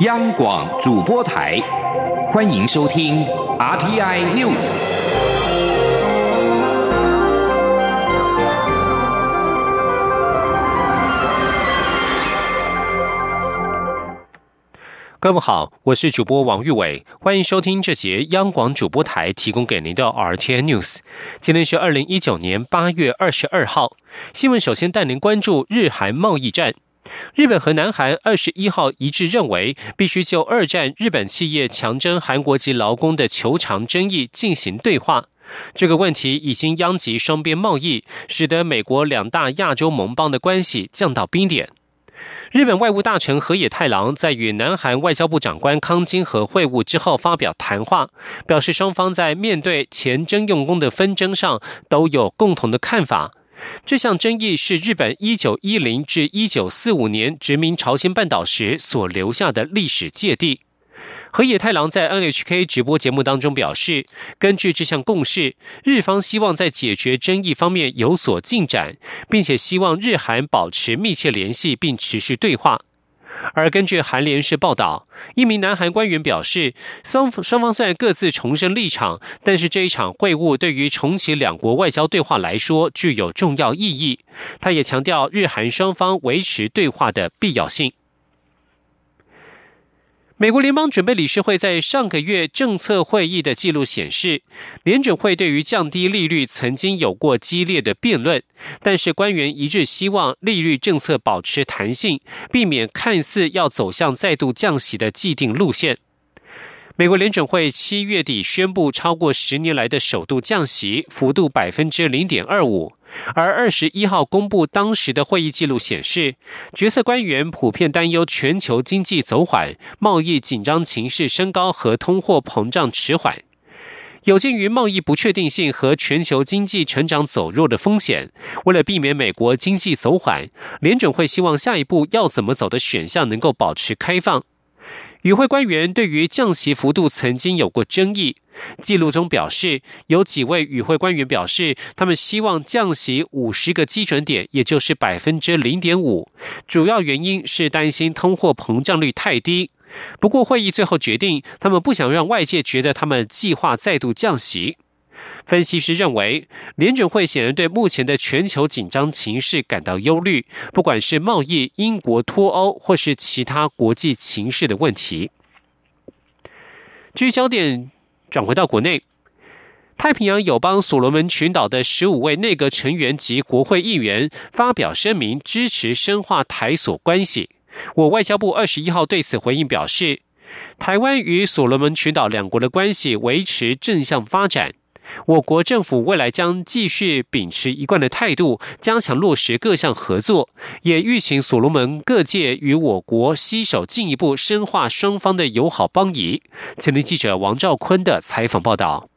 央广主播台，欢迎收听 RTI News。各位好，我是主播王玉伟，欢迎收听这节央广主播台提供给您的 RTI News。今天是二零一九年八月二十二号，新闻首先带您关注日韩贸易战。日本和南韩二十一号一致认为，必须就二战日本企业强征韩国籍劳工的求偿争议进行对话。这个问题已经殃及双边贸易，使得美国两大亚洲盟邦的关系降到冰点。日本外务大臣河野太郎在与南韩外交部长官康金和会晤之后发表谈话，表示双方在面对前征用工的纷争上都有共同的看法。这项争议是日本一九一零至一九四五年殖民朝鲜半岛时所留下的历史芥蒂。河野太郎在 NHK 直播节目当中表示，根据这项共识，日方希望在解决争议方面有所进展，并且希望日韩保持密切联系并持续对话。而根据韩联社报道，一名南韩官员表示，双双方虽然各自重申立场，但是这一场会晤对于重启两国外交对话来说具有重要意义。他也强调日韩双方维持对话的必要性。美国联邦准备理事会在上个月政策会议的记录显示，联准会对于降低利率曾经有过激烈的辩论，但是官员一致希望利率政策保持弹性，避免看似要走向再度降息的既定路线。美国联准会七月底宣布超过十年来的首度降息，幅度百分之零点二五。而二十一号公布当时的会议记录显示，决策官员普遍担忧全球经济走缓、贸易紧张情势升高和通货膨胀迟缓。有鉴于贸易不确定性和全球经济成长走弱的风险，为了避免美国经济走缓，联准会希望下一步要怎么走的选项能够保持开放。与会官员对于降息幅度曾经有过争议。记录中表示，有几位与会官员表示，他们希望降息五十个基准点，也就是百分之零点五。主要原因是担心通货膨胀率太低。不过，会议最后决定，他们不想让外界觉得他们计划再度降息。分析师认为，联准会显然对目前的全球紧张情势感到忧虑，不管是贸易、英国脱欧，或是其他国际情势的问题。聚焦点转回到国内，太平洋友邦所罗门群岛的十五位内阁成员及国会议员发表声明，支持深化台所关系。我外交部二十一号对此回应表示，台湾与所罗门群岛两国的关系维持正向发展。我国政府未来将继续秉持一贯的态度，加强落实各项合作，也欲请所罗门各界与我国携手进一步深化双方的友好邦谊。前天记者王兆坤的采访报道：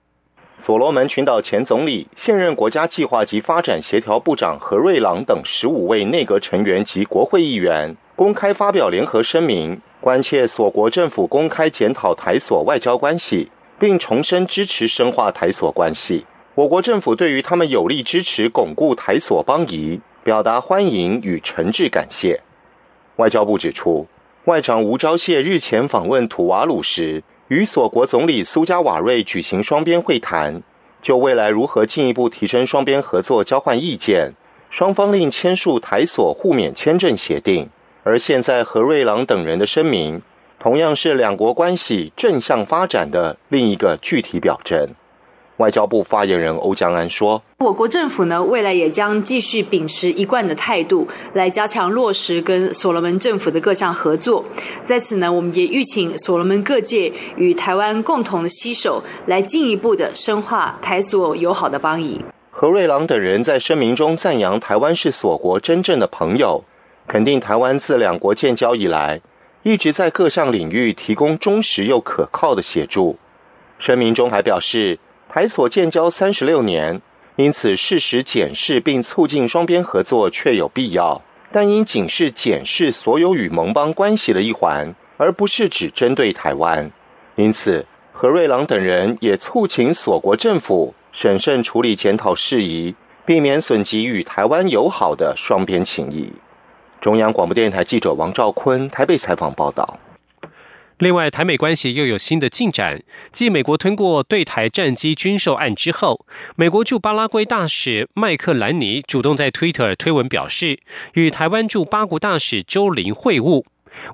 所罗门群岛前总理、现任国家计划及发展协调部长何瑞朗等十五位内阁成员及国会议员公开发表联合声明，关切所国政府公开检讨台所外交关系。并重申支持深化台所关系。我国政府对于他们有力支持巩固台所邦谊，表达欢迎与诚挚感谢。外交部指出，外长吴钊燮日前访问土瓦鲁时，与所国总理苏加瓦瑞举行双边会谈，就未来如何进一步提升双边合作交换意见。双方另签署台所互免签证协定。而现在何瑞郎等人的声明。同样是两国关系正向发展的另一个具体表征。外交部发言人欧江安说：“我国政府呢，未来也将继续秉持一贯的态度，来加强落实跟所罗门政府的各项合作。在此呢，我们也预请所罗门各界与台湾共同的携手，来进一步的深化台所友好的邦谊。”何瑞郎等人在声明中赞扬台湾是所国真正的朋友，肯定台湾自两国建交以来。一直在各项领域提供忠实又可靠的协助。声明中还表示，台所建交三十六年，因此适时检视并促进双边合作确有必要，但应仅是检视所有与盟邦关系的一环，而不是只针对台湾。因此，何瑞郎等人也促请所国政府审慎处理检讨事宜，避免损及与台湾友好的双边情谊。中央广播电台记者王兆坤台北采访报道：另外，台美关系又有新的进展。继美国通过对台战机军售案之后，美国驻巴拉圭大使麦克兰尼主动在推特推文表示，与台湾驻巴国大使周林会晤。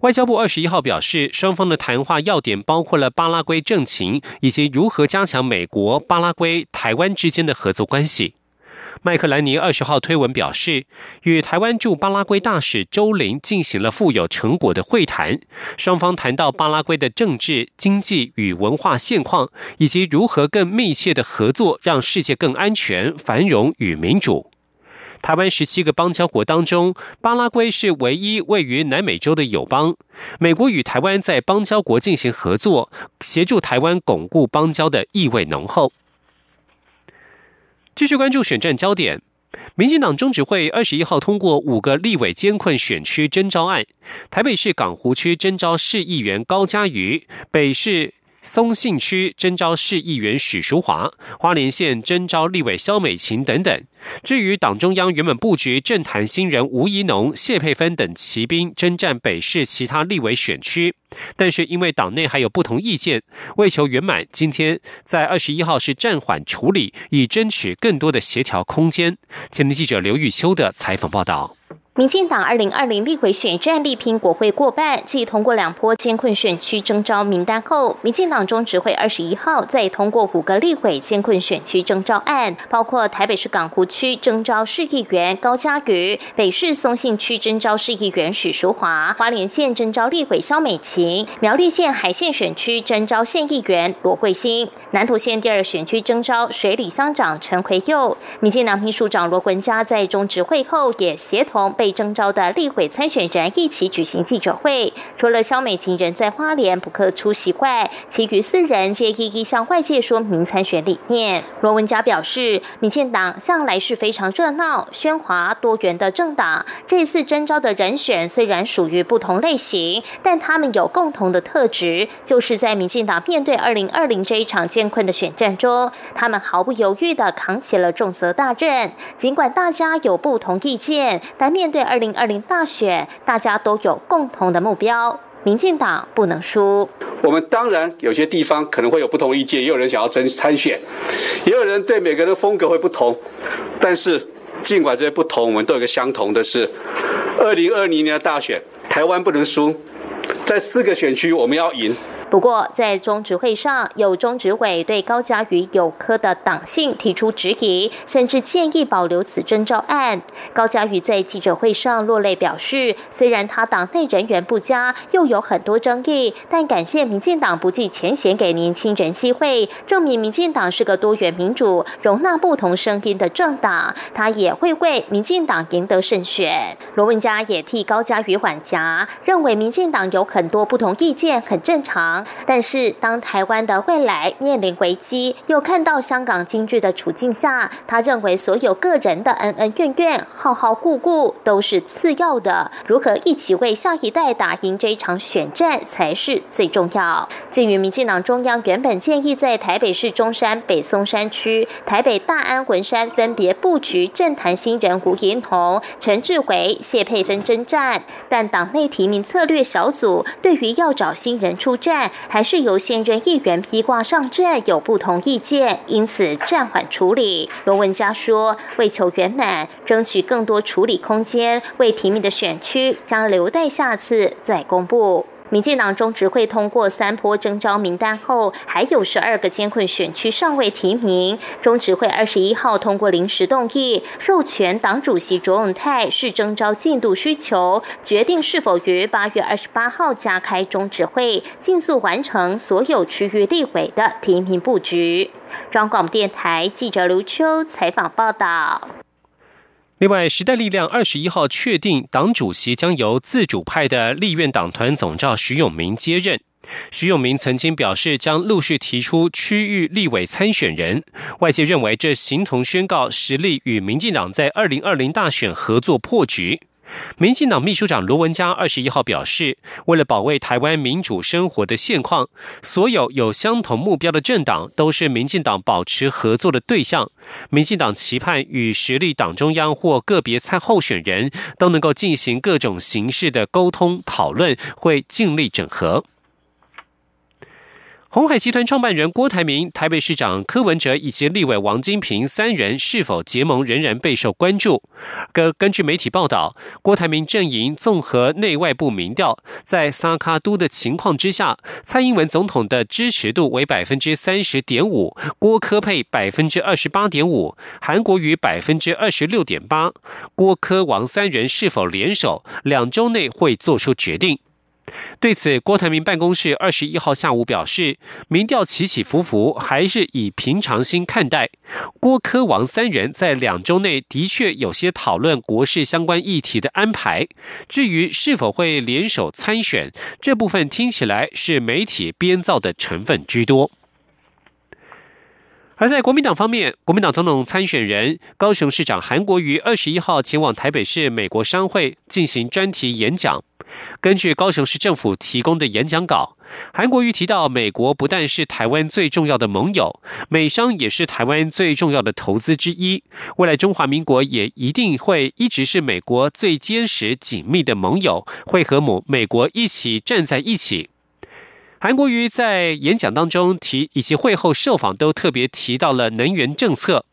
外交部二十一号表示，双方的谈话要点包括了巴拉圭政情以及如何加强美国、巴拉圭、台湾之间的合作关系。麦克兰尼二十号推文表示，与台湾驻巴拉圭大使周林进行了富有成果的会谈，双方谈到巴拉圭的政治、经济与文化现况，以及如何更密切的合作，让世界更安全、繁荣与民主。台湾十七个邦交国当中，巴拉圭是唯一位于南美洲的友邦。美国与台湾在邦交国进行合作，协助台湾巩固邦交的意味浓厚。继续关注选战焦点，民进党中执会二十一号通过五个立委监困选区征召案，台北市港湖区征召市议员高嘉瑜，北市。松信区征召市议员许淑华，花莲县征召立委肖美琴等等。至于党中央原本布局政坛新人吴怡农、谢佩芬等骑兵征战北市其他立委选区，但是因为党内还有不同意见，为求圆满，今天在二十一号是暂缓处理，以争取更多的协调空间。前天记者刘玉秋的采访报道。民进党二零二零立委选战力拼国会过半，继通过两波监困选区征召名单后，民进党中执会二十一号再通过五个立委监困选区征召案，包括台北市港湖区征召市议员高嘉瑜，北市松信区征召市议员许淑华，花莲县征召立委肖美琴，苗栗县海线选区征召县议员罗桂兴，南投县第二选区征召水里乡长陈奎佑。民进党秘书长罗文嘉在中执会后也协同。被征召的立委参选人一起举行记者会，除了肖美琴人在花莲不可出席外，其余四人皆一一向外界说明参选理念。罗文佳表示，民进党向来是非常热闹、喧哗、多元的政党，这次征召的人选虽然属于不同类型，但他们有共同的特质，就是在民进党面对二零二零这一场艰困的选战中，他们毫不犹豫地扛起了重责大任。尽管大家有不同意见，但面对二零二零大选，大家都有共同的目标，民进党不能输。我们当然有些地方可能会有不同意见，也有人想要争参选，也有人对每个人的风格会不同。但是尽管这些不同，我们都有个相同的是，二零二零年的大选，台湾不能输，在四个选区我们要赢。不过，在中执会上，有中执委对高嘉瑜有科的党性提出质疑，甚至建议保留此征召案。高嘉瑜在记者会上落泪表示，虽然他党内人员不佳，又有很多争议，但感谢民进党不计前嫌给年轻人机会，证明民进党是个多元民主、容纳不同声音的政党。他也会为民进党赢得胜选。罗文嘉也替高嘉瑜缓颊，认为民进党有很多不同意见，很正常。但是，当台湾的未来面临危机，又看到香港经济的处境下，他认为所有个人的恩恩怨怨、好好顾顾都是次要的，如何一起为下一代打赢这场选战才是最重要。至于民进党中央原本建议在台北市中山、北松山区、台北大安、文山分别布局政坛新人胡银彤、陈志伟、谢佩芬征战，但党内提名策略小组对于要找新人出战。还是由现任议员披挂上阵，有不同意见，因此暂缓处理。罗文家说，为求圆满，争取更多处理空间，未提名的选区将留待下次再公布。民进党中执会通过三波征召名单后，还有十二个监困选区尚未提名。中执会二十一号通过临时动议，授权党主席卓永泰视征召进度需求，决定是否于八月二十八号加开中执会，尽速完成所有区域立委的提名布局。中广电台记者刘秋采访报道。另外，时代力量二十一号确定党主席将由自主派的立院党团总召徐永明接任。徐永明曾经表示将陆续提出区域立委参选人，外界认为这形同宣告实力与民进党在二零二零大选合作破局。民进党秘书长罗文嘉二十一号表示，为了保卫台湾民主生活的现况，所有有相同目标的政党都是民进党保持合作的对象。民进党期盼与实力党中央或个别参候选人都能够进行各种形式的沟通讨论，会尽力整合。红海集团创办人郭台铭、台北市长柯文哲以及立委王金平三人是否结盟，仍然备受关注。根根据媒体报道，郭台铭阵营综合内外部民调，在萨卡都的情况之下，蔡英文总统的支持度为百分之三十点五，郭科配百分之二十八点五，韩国瑜百分之二十六点八。郭科王三人是否联手，两周内会做出决定。对此，郭台铭办公室二十一号下午表示，民调起起伏伏，还是以平常心看待。郭科王三人在两周内的确有些讨论国事相关议题的安排。至于是否会联手参选，这部分听起来是媒体编造的成分居多。而在国民党方面，国民党总统参选人高雄市长韩国瑜二十一号前往台北市美国商会进行专题演讲。根据高雄市政府提供的演讲稿，韩国瑜提到，美国不但是台湾最重要的盟友，美商也是台湾最重要的投资之一。未来中华民国也一定会一直是美国最坚实紧密的盟友，会和美美国一起站在一起。韩国瑜在演讲当中提，以及会后受访都特别提到了能源政策。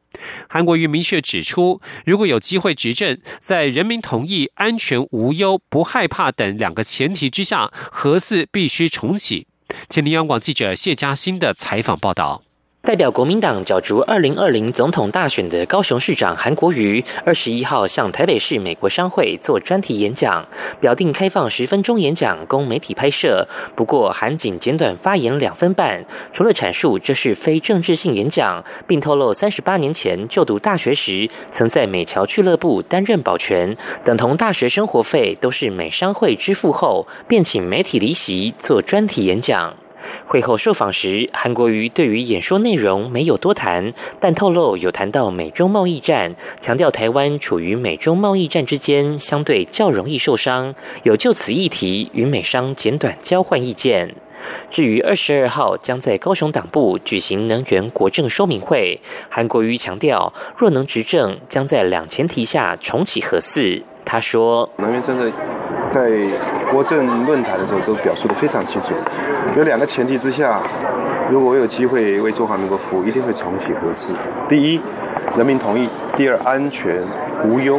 韩国瑜明确指出，如果有机会执政，在人民同意、安全无忧、不害怕等两个前提之下，核四必须重启。请听央广记者谢佳欣的采访报道。代表国民党角逐二零二零总统大选的高雄市长韩国瑜，二十一号向台北市美国商会做专题演讲，表定开放十分钟演讲供媒体拍摄。不过，韩仅简短发言两分半，除了阐述这是非政治性演讲，并透露三十八年前就读大学时曾在美侨俱乐部担任保全，等同大学生活费都是美商会支付后，便请媒体离席做专题演讲。会后受访时，韩国瑜对于演说内容没有多谈，但透露有谈到美中贸易战，强调台湾处于美中贸易战之间，相对较容易受伤，有就此议题与美商简短交换意见。至于二十二号将在高雄党部举行能源国政说明会，韩国瑜强调，若能执政，将在两前提下重启核四。他说：“能源政策在国政论坛的时候都表述的非常清楚，有两个前提之下，如果我有机会为中华民国服务，一定会重启核四。第一，人民同意；第二，安全无忧。”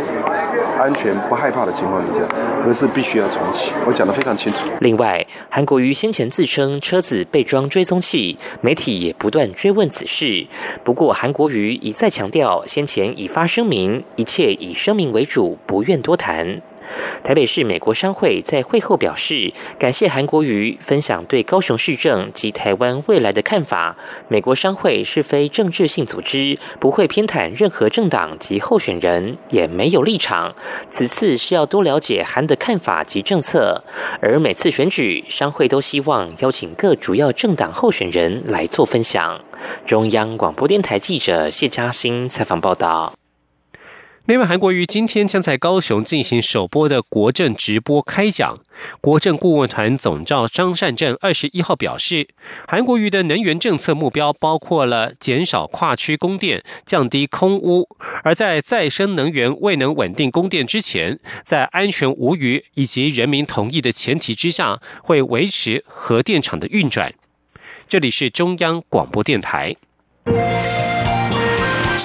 安全不害怕的情况之下，而是必须要重启。我讲的非常清楚。另外，韩国瑜先前自称车子被装追踪器，媒体也不断追问此事。不过，韩国瑜一再强调，先前已发声明，一切以声明为主，不愿多谈。台北市美国商会在会后表示，感谢韩国瑜分享对高雄市政及台湾未来的看法。美国商会是非政治性组织，不会偏袒任何政党及候选人，也没有立场。此次是要多了解韩的看法及政策，而每次选举，商会都希望邀请各主要政党候选人来做分享。中央广播电台记者谢嘉欣采访报道。另外，韩国瑜今天将在高雄进行首播的国政直播开讲。国政顾问团总召张善政二十一号表示，韩国瑜的能源政策目标包括了减少跨区供电、降低空污，而在再生能源未能稳定供电之前，在安全无虞以及人民同意的前提之下，会维持核电厂的运转。这里是中央广播电台。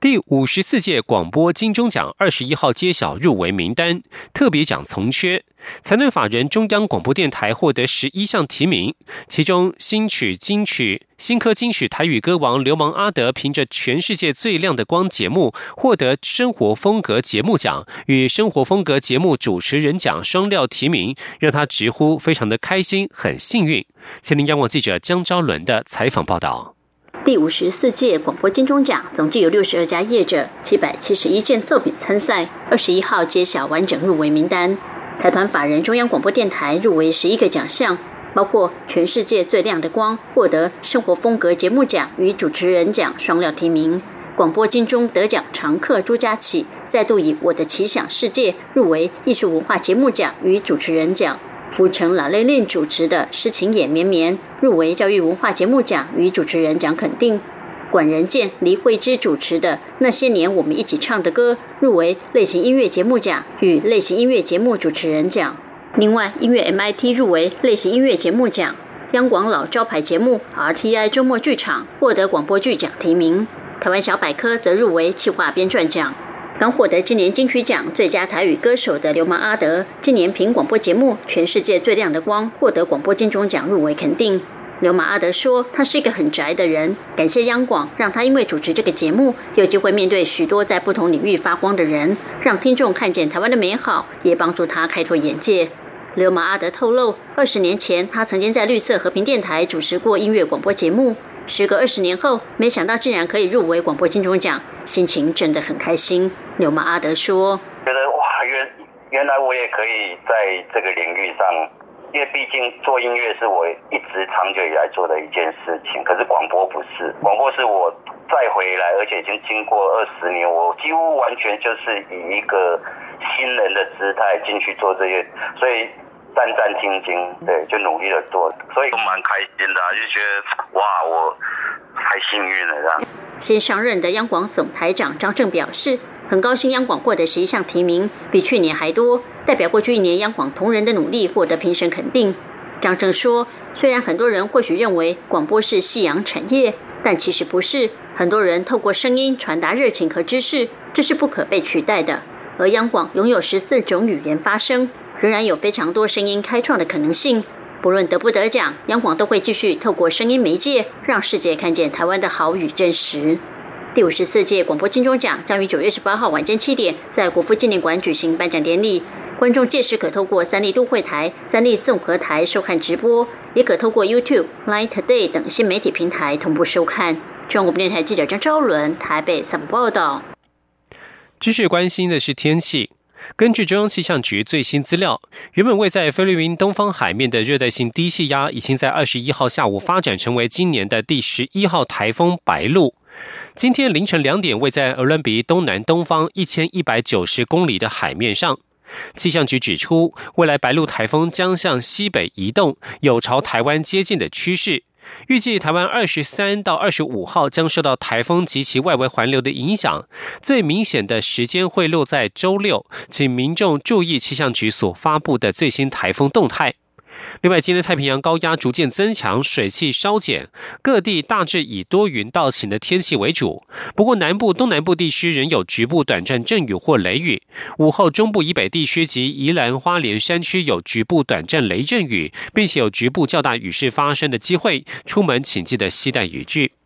第五十四届广播金钟奖二十一号揭晓入围名单，特别奖从缺，才能法人中央广播电台获得十一项提名，其中新曲金曲新科金曲台语歌王流氓阿德凭着《全世界最亮的光》节目获得生活风格节目奖与生活风格节目主持人奖双料提名，让他直呼非常的开心，很幸运。前林央广记者江昭伦的采访报道。第五十四届广播金钟奖总计有六十二家业者、七百七十一件作品参赛。二十一号揭晓完整入围名单，财团法人中央广播电台入围十一个奖项，包括全世界最亮的光获得生活风格节目奖与主持人奖双料提名。广播金钟得奖常客朱家启再度以《我的奇想世界》入围艺术文化节目奖与主持人奖。福成拉雷令主持的《诗情也绵绵》入围教育文化节目奖与主持人奖肯定。管仁健、黎慧芝主持的《那些年我们一起唱的歌》入围类型音乐节目奖与类型音乐节目主持人奖。另外，音乐 MIT 入围类型音乐节目奖。央广老招牌节目 RTI 周末剧场获得广播剧奖提名。台湾小百科则入围企划编撰奖。刚获得今年金曲奖最佳台语歌手的流氓阿德，今年凭广播节目《全世界最亮的光》获得广播金钟奖入围肯定。流氓阿德说：“他是一个很宅的人，感谢央广让他因为主持这个节目，有机会面对许多在不同领域发光的人，让听众看见台湾的美好，也帮助他开拓眼界。”流氓阿德透露，二十年前他曾经在绿色和平电台主持过音乐广播节目。时隔二十年后，没想到竟然可以入围广播金钟奖，心情真的很开心。牛马阿德说：“觉得哇，原原来我也可以在这个领域上，因为毕竟做音乐是我一直长久以来做的一件事情，可是广播不是，广播是我再回来，而且已经经过二十年，我几乎完全就是以一个新人的姿态进去做这些，所以。”战战兢兢，对，就努力的做，所以都蛮开心的，就觉得哇，我太幸运了这样。新上任的央广总台长张正表示，很高兴央广获得十一项提名，比去年还多，代表过去一年央广同仁的努力获得评审肯定。张正说，虽然很多人或许认为广播是夕阳产业，但其实不是，很多人透过声音传达热情和知识，这是不可被取代的。而央广拥有十四种语言发声。仍然有非常多声音开创的可能性。不论得不得奖，央广都会继续透过声音媒介，让世界看见台湾的好与真实。第五十四届广播金钟奖将于九月十八号晚间七点在国父纪念馆举行颁奖典礼。观众届时可透过三立都会台、三立综合台收看直播，也可透过 YouTube、Line Today 等新媒体平台同步收看。中国电台记者张昭伦台北采访报道。继续关心的是天气。根据中央气象局最新资料，原本位在菲律宾东方海面的热带性低气压，已经在二十一号下午发展成为今年的第十一号台风“白鹿”。今天凌晨两点，位在俄伦比东南东方一千一百九十公里的海面上。气象局指出，未来“白鹿”台风将向西北移动，有朝台湾接近的趋势。预计台湾二十三到二十五号将受到台风及其外围环流的影响，最明显的时间会落在周六，请民众注意气象局所发布的最新台风动态。另外，今天太平洋高压逐渐增强，水汽稍减，各地大致以多云到晴的天气为主。不过，南部、东南部地区仍有局部短暂阵雨或雷雨。午后，中部以北地区及宜兰花莲山区有局部短暂雷阵雨，并且有局部较大雨势发生的机会。出门请记得携带雨具。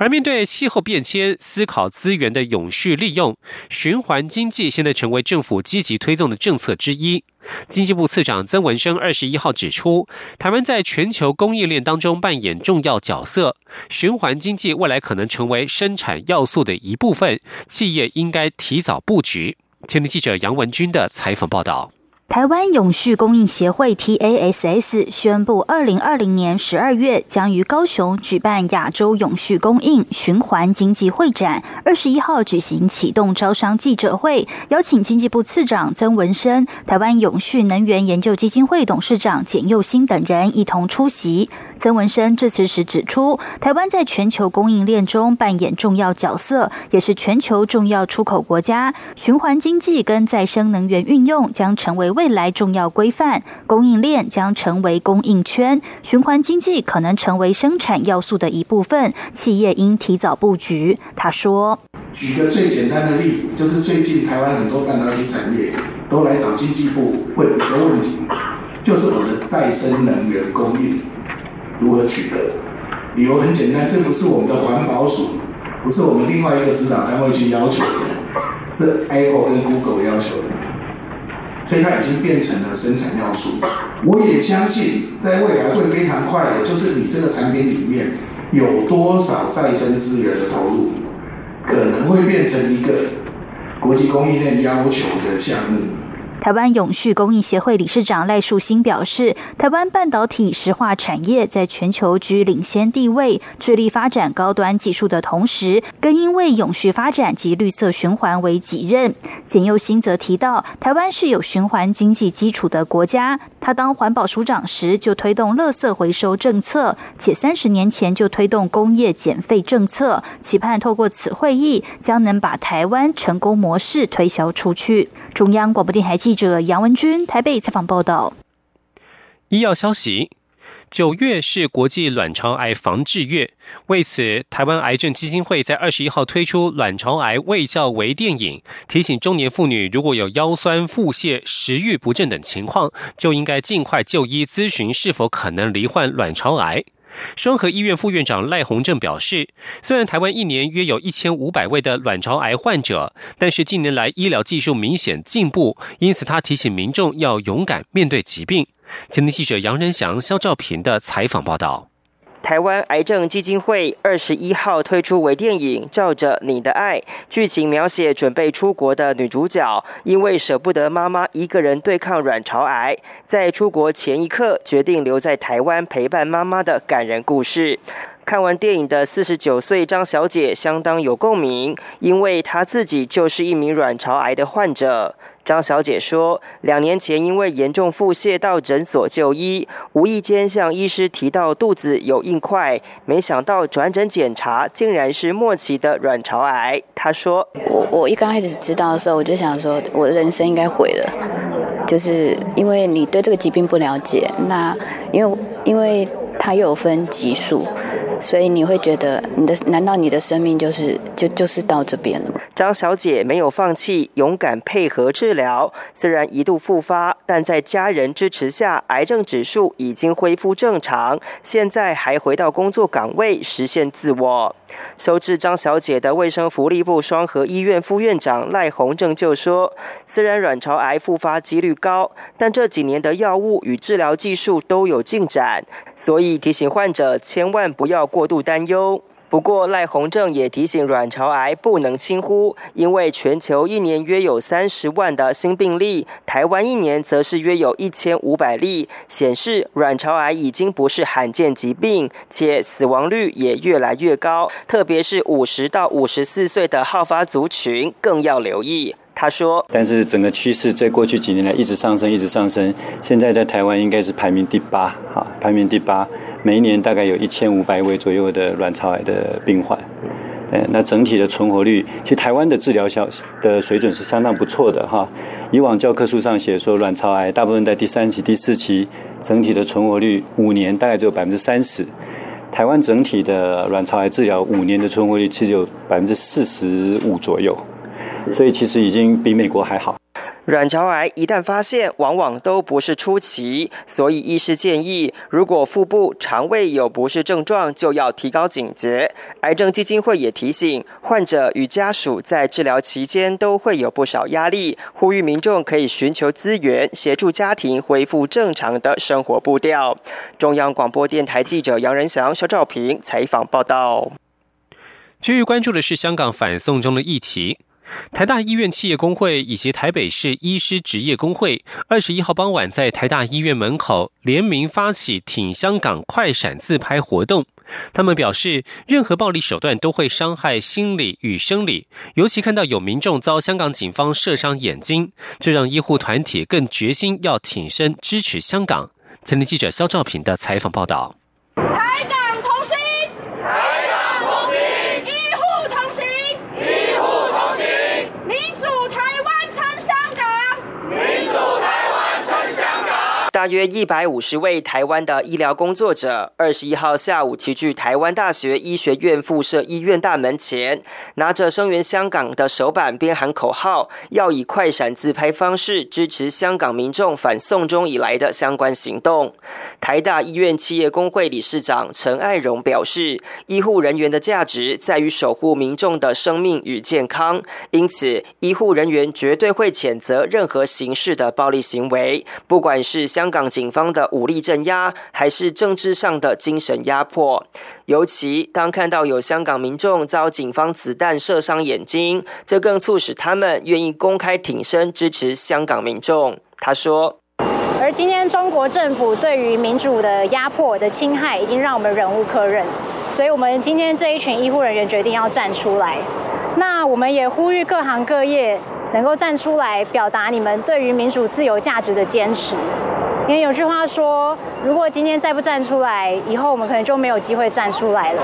而面对气候变迁，思考资源的永续利用，循环经济现在成为政府积极推动的政策之一。经济部次长曾文生二十一号指出，台湾在全球供应链当中扮演重要角色，循环经济未来可能成为生产要素的一部分，企业应该提早布局。前天记者杨文军的采访报道。台湾永续供应协会 TASS 宣布，二零二零年十二月将于高雄举办亚洲永续供应循环经济会展。二十一号举行启动招商记者会，邀请经济部次长曾文生、台湾永续能源研究基金会董事长简佑新等人一同出席。曾文生致辞时指出，台湾在全球供应链中扮演重要角色，也是全球重要出口国家。循环经济跟再生能源运用将成为未来重要规范，供应链将成为供应圈，循环经济可能成为生产要素的一部分，企业应提早布局。他说：“举个最简单的例，就是最近台湾很多半导体产业都来找经济部问一个问题，就是我的再生能源供应。”如何取得？理由很简单，这不是我们的环保署，不是我们另外一个指导单位去要求的，是 Apple 跟 Google 要求的，所以它已经变成了生产要素。我也相信，在未来会非常快的，就是你这个产品里面有多少再生资源的投入，可能会变成一个国际供应链要求的项目。台湾永续供应协会理事长赖树新表示，台湾半导体石化产业在全球居领先地位，致力发展高端技术的同时，更因为永续发展及绿色循环为己任。简佑新则提到，台湾是有循环经济基础的国家，他当环保署长时就推动垃圾回收政策，且三十年前就推动工业减废政策，期盼透过此会议，将能把台湾成功模式推销出去。中央广播电台记记者杨文君台北采访报道。医药消息：九月是国际卵巢癌防治月，为此，台湾癌症基金会在二十一号推出卵巢癌卫教微电影，提醒中年妇女如果有腰酸、腹泻、食欲不振等情况，就应该尽快就医咨询是否可能罹患卵巢癌。双河医院副院长赖宏正表示，虽然台湾一年约有一千五百位的卵巢癌患者，但是近年来医疗技术明显进步，因此他提醒民众要勇敢面对疾病。前天记者杨仁祥、肖兆平的采访报道。台湾癌症基金会二十一号推出微电影《照着你的爱》，剧情描写准备出国的女主角，因为舍不得妈妈一个人对抗卵巢癌，在出国前一刻决定留在台湾陪伴妈妈的感人故事。看完电影的四十九岁张小姐相当有共鸣，因为她自己就是一名卵巢癌的患者。张小姐说，两年前因为严重腹泻到诊所就医，无意间向医师提到肚子有硬块，没想到转诊检查竟然是末期的卵巢癌。她说：“我我一刚开始知道的时候，我就想说，我的人生应该毁了，就是因为你对这个疾病不了解，那因为因为它又有分级数。”所以你会觉得你的难道你的生命就是就就是到这边了吗？张小姐没有放弃，勇敢配合治疗。虽然一度复发，但在家人支持下，癌症指数已经恢复正常。现在还回到工作岗位，实现自我。收治张小姐的卫生福利部双河医院副院长赖宏正就说：“虽然卵巢癌复发几率高，但这几年的药物与治疗技术都有进展，所以提醒患者千万不要。”过度担忧。不过赖鸿正也提醒，卵巢癌不能轻忽，因为全球一年约有三十万的新病例，台湾一年则是约有一千五百例，显示卵巢癌已经不是罕见疾病，且死亡率也越来越高，特别是五十到五十四岁的好发族群更要留意。他说：“但是整个趋势在过去几年来一直上升，一直上升。现在在台湾应该是排名第八，哈，排名第八。每一年大概有一千五百位左右的卵巢癌的病患。嗯，那整体的存活率，其实台湾的治疗效的水准是相当不错的，哈。以往教科书上写说，卵巢癌大部分在第三期、第四期，整体的存活率五年大概只有百分之三十。台湾整体的卵巢癌治疗五年的存活率其实有百分之四十五左右。”所以其实已经比美国还好。卵巢癌一旦发现，往往都不是初期，所以医师建议，如果腹部、肠胃有不适症状，就要提高警觉。癌症基金会也提醒，患者与家属在治疗期间都会有不少压力，呼吁民众可以寻求资源，协助家庭恢复正常的生活步调。中央广播电台记者杨仁祥、肖照平采访报道。继续关注的是香港反送中的议题。台大医院企业工会以及台北市医师职业工会，二十一号傍晚在台大医院门口联名发起挺香港快闪自拍活动。他们表示，任何暴力手段都会伤害心理与生理，尤其看到有民众遭香港警方射伤眼睛，这让医护团体更决心要挺身支持香港。前天记者肖兆平的采访报道。台港同心。大约一百五十位台湾的医疗工作者，二十一号下午齐聚台湾大学医学院附设医院大门前，拿着声援香港的手板，边喊口号，要以快闪自拍方式支持香港民众反送中以来的相关行动。台大医院企业工会理事长陈爱荣表示，医护人员的价值在于守护民众的生命与健康，因此医护人员绝对会谴责任何形式的暴力行为，不管是香。香港警方的武力镇压，还是政治上的精神压迫？尤其当看到有香港民众遭警方子弹射伤眼睛，这更促使他们愿意公开挺身支持香港民众。他说：“而今天中国政府对于民主的压迫的侵害，已经让我们忍无可忍，所以我们今天这一群医护人员决定要站出来。那我们也呼吁各行各业。”能够站出来表达你们对于民主自由价值的坚持，有句话说，如果今天再不站出来，以后我们可能就没有机会站出来了。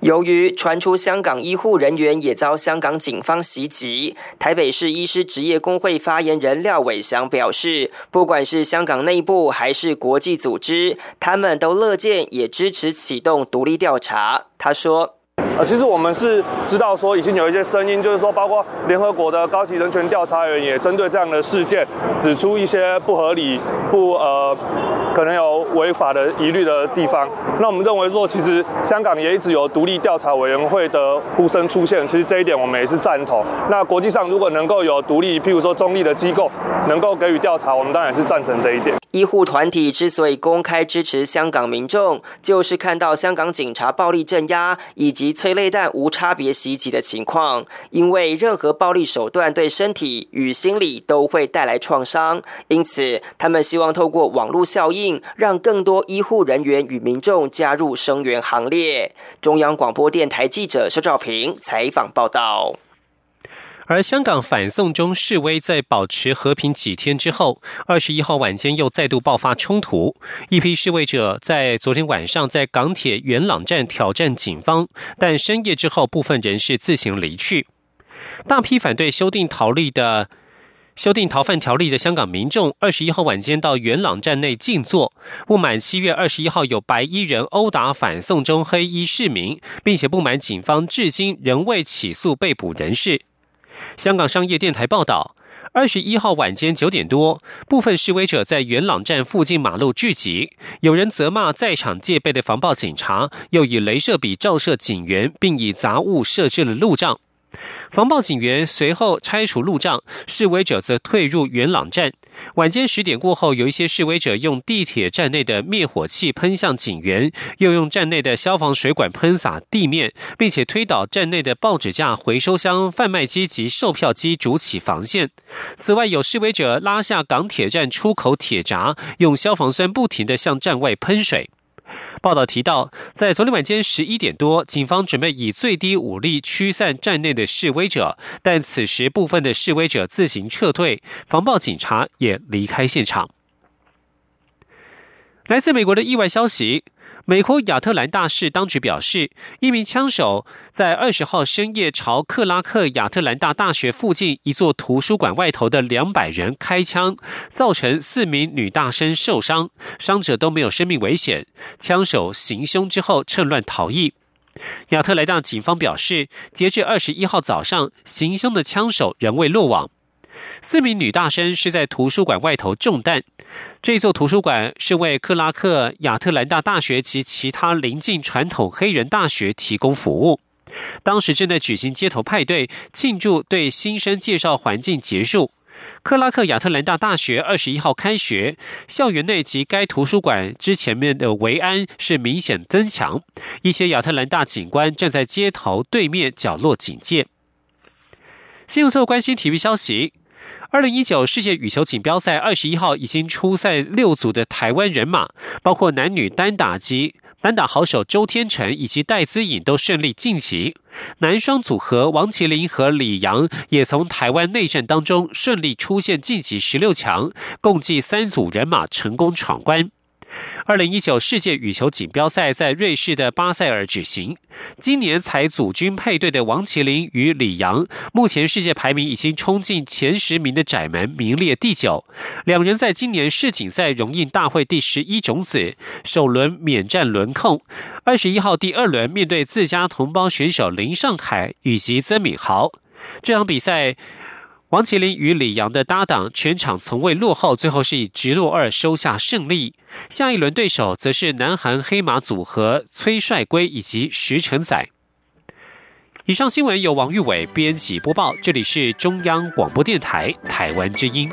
由于传出香港医护人员也遭香港警方袭击，台北市医师职业工会发言人廖伟祥表示，不管是香港内部还是国际组织，他们都乐见也支持启动独立调查。他说。呃，其实我们是知道说，已经有一些声音，就是说，包括联合国的高级人权调查员也针对这样的事件，指出一些不合理、不呃，可能有违法的疑虑的地方。那我们认为说，其实香港也一直有独立调查委员会的呼声出现，其实这一点我们也是赞同。那国际上如果能够有独立，譬如说中立的机构，能够给予调查，我们当然是赞成这一点。医护团体之所以公开支持香港民众，就是看到香港警察暴力镇压以及催泪弹无差别袭击的情况。因为任何暴力手段对身体与心理都会带来创伤，因此他们希望透过网络效应，让更多医护人员与民众加入声援行列。中央广播电台记者肖兆平采访报道。而香港反送中示威在保持和平几天之后，二十一号晚间又再度爆发冲突。一批示威者在昨天晚上在港铁元朗站挑战警方，但深夜之后，部分人士自行离去。大批反对修订逃例的修订逃犯条例的香港民众，二十一号晚间到元朗站内静坐，不满七月二十一号有白衣人殴打反送中黑衣市民，并且不满警方至今仍未起诉被捕人士。香港商业电台报道，二十一号晚间九点多，部分示威者在元朗站附近马路聚集，有人责骂在场戒备的防暴警察，又以镭射笔照射警员，并以杂物设置了路障。防暴警员随后拆除路障，示威者则退入元朗站。晚间十点过后，有一些示威者用地铁站内的灭火器喷向警员，又用站内的消防水管喷洒地面，并且推倒站内的报纸架、回收箱、贩卖机及售票机，筑起防线。此外，有示威者拉下港铁站出口铁闸，用消防栓不停地向站外喷水。报道提到，在昨天晚间十一点多，警方准备以最低武力驱散站内的示威者，但此时部分的示威者自行撤退，防暴警察也离开现场。来自美国的意外消息。美国亚特兰大市当局表示，一名枪手在二十号深夜朝克拉克亚特兰大大学附近一座图书馆外头的两百人开枪，造成四名女大生受伤，伤者都没有生命危险。枪手行凶之后趁乱逃逸。亚特兰大警方表示，截至二十一号早上，行凶的枪手仍未落网。四名女大生是在图书馆外头中弹。这座图书馆是为克拉克亚特兰大大学及其他邻近传统黑人大学提供服务。当时正在举行街头派对，庆祝对新生介绍环境结束。克拉克亚特兰大大学二十一号开学，校园内及该图书馆之前面的维安是明显增强，一些亚特兰大警官站在街头对面角落警戒。新闻所关心体育消息。二零一九世界羽球锦标赛二十一号已经出赛六组的台湾人马，包括男女单打及单打好手周天成以及戴资颖都顺利晋级。男双组合王麒麟和李阳也从台湾内战当中顺利出现晋级十六强，共计三组人马成功闯关。二零一九世界羽球锦标赛在瑞士的巴塞尔举行。今年才组军配对的王麒麟与李阳，目前世界排名已经冲进前十名的窄门，名列第九。两人在今年世锦赛荣膺大会第十一种子，首轮免战轮空。二十一号第二轮面对自家同胞选手林尚凯以及曾敏豪，这场比赛。王麒麟与李阳的搭档全场从未落后，最后是以直落二收下胜利。下一轮对手则是南韩黑马组合崔帅圭以及徐成宰。以上新闻由王玉伟编辑播报，这里是中央广播电台台湾之音。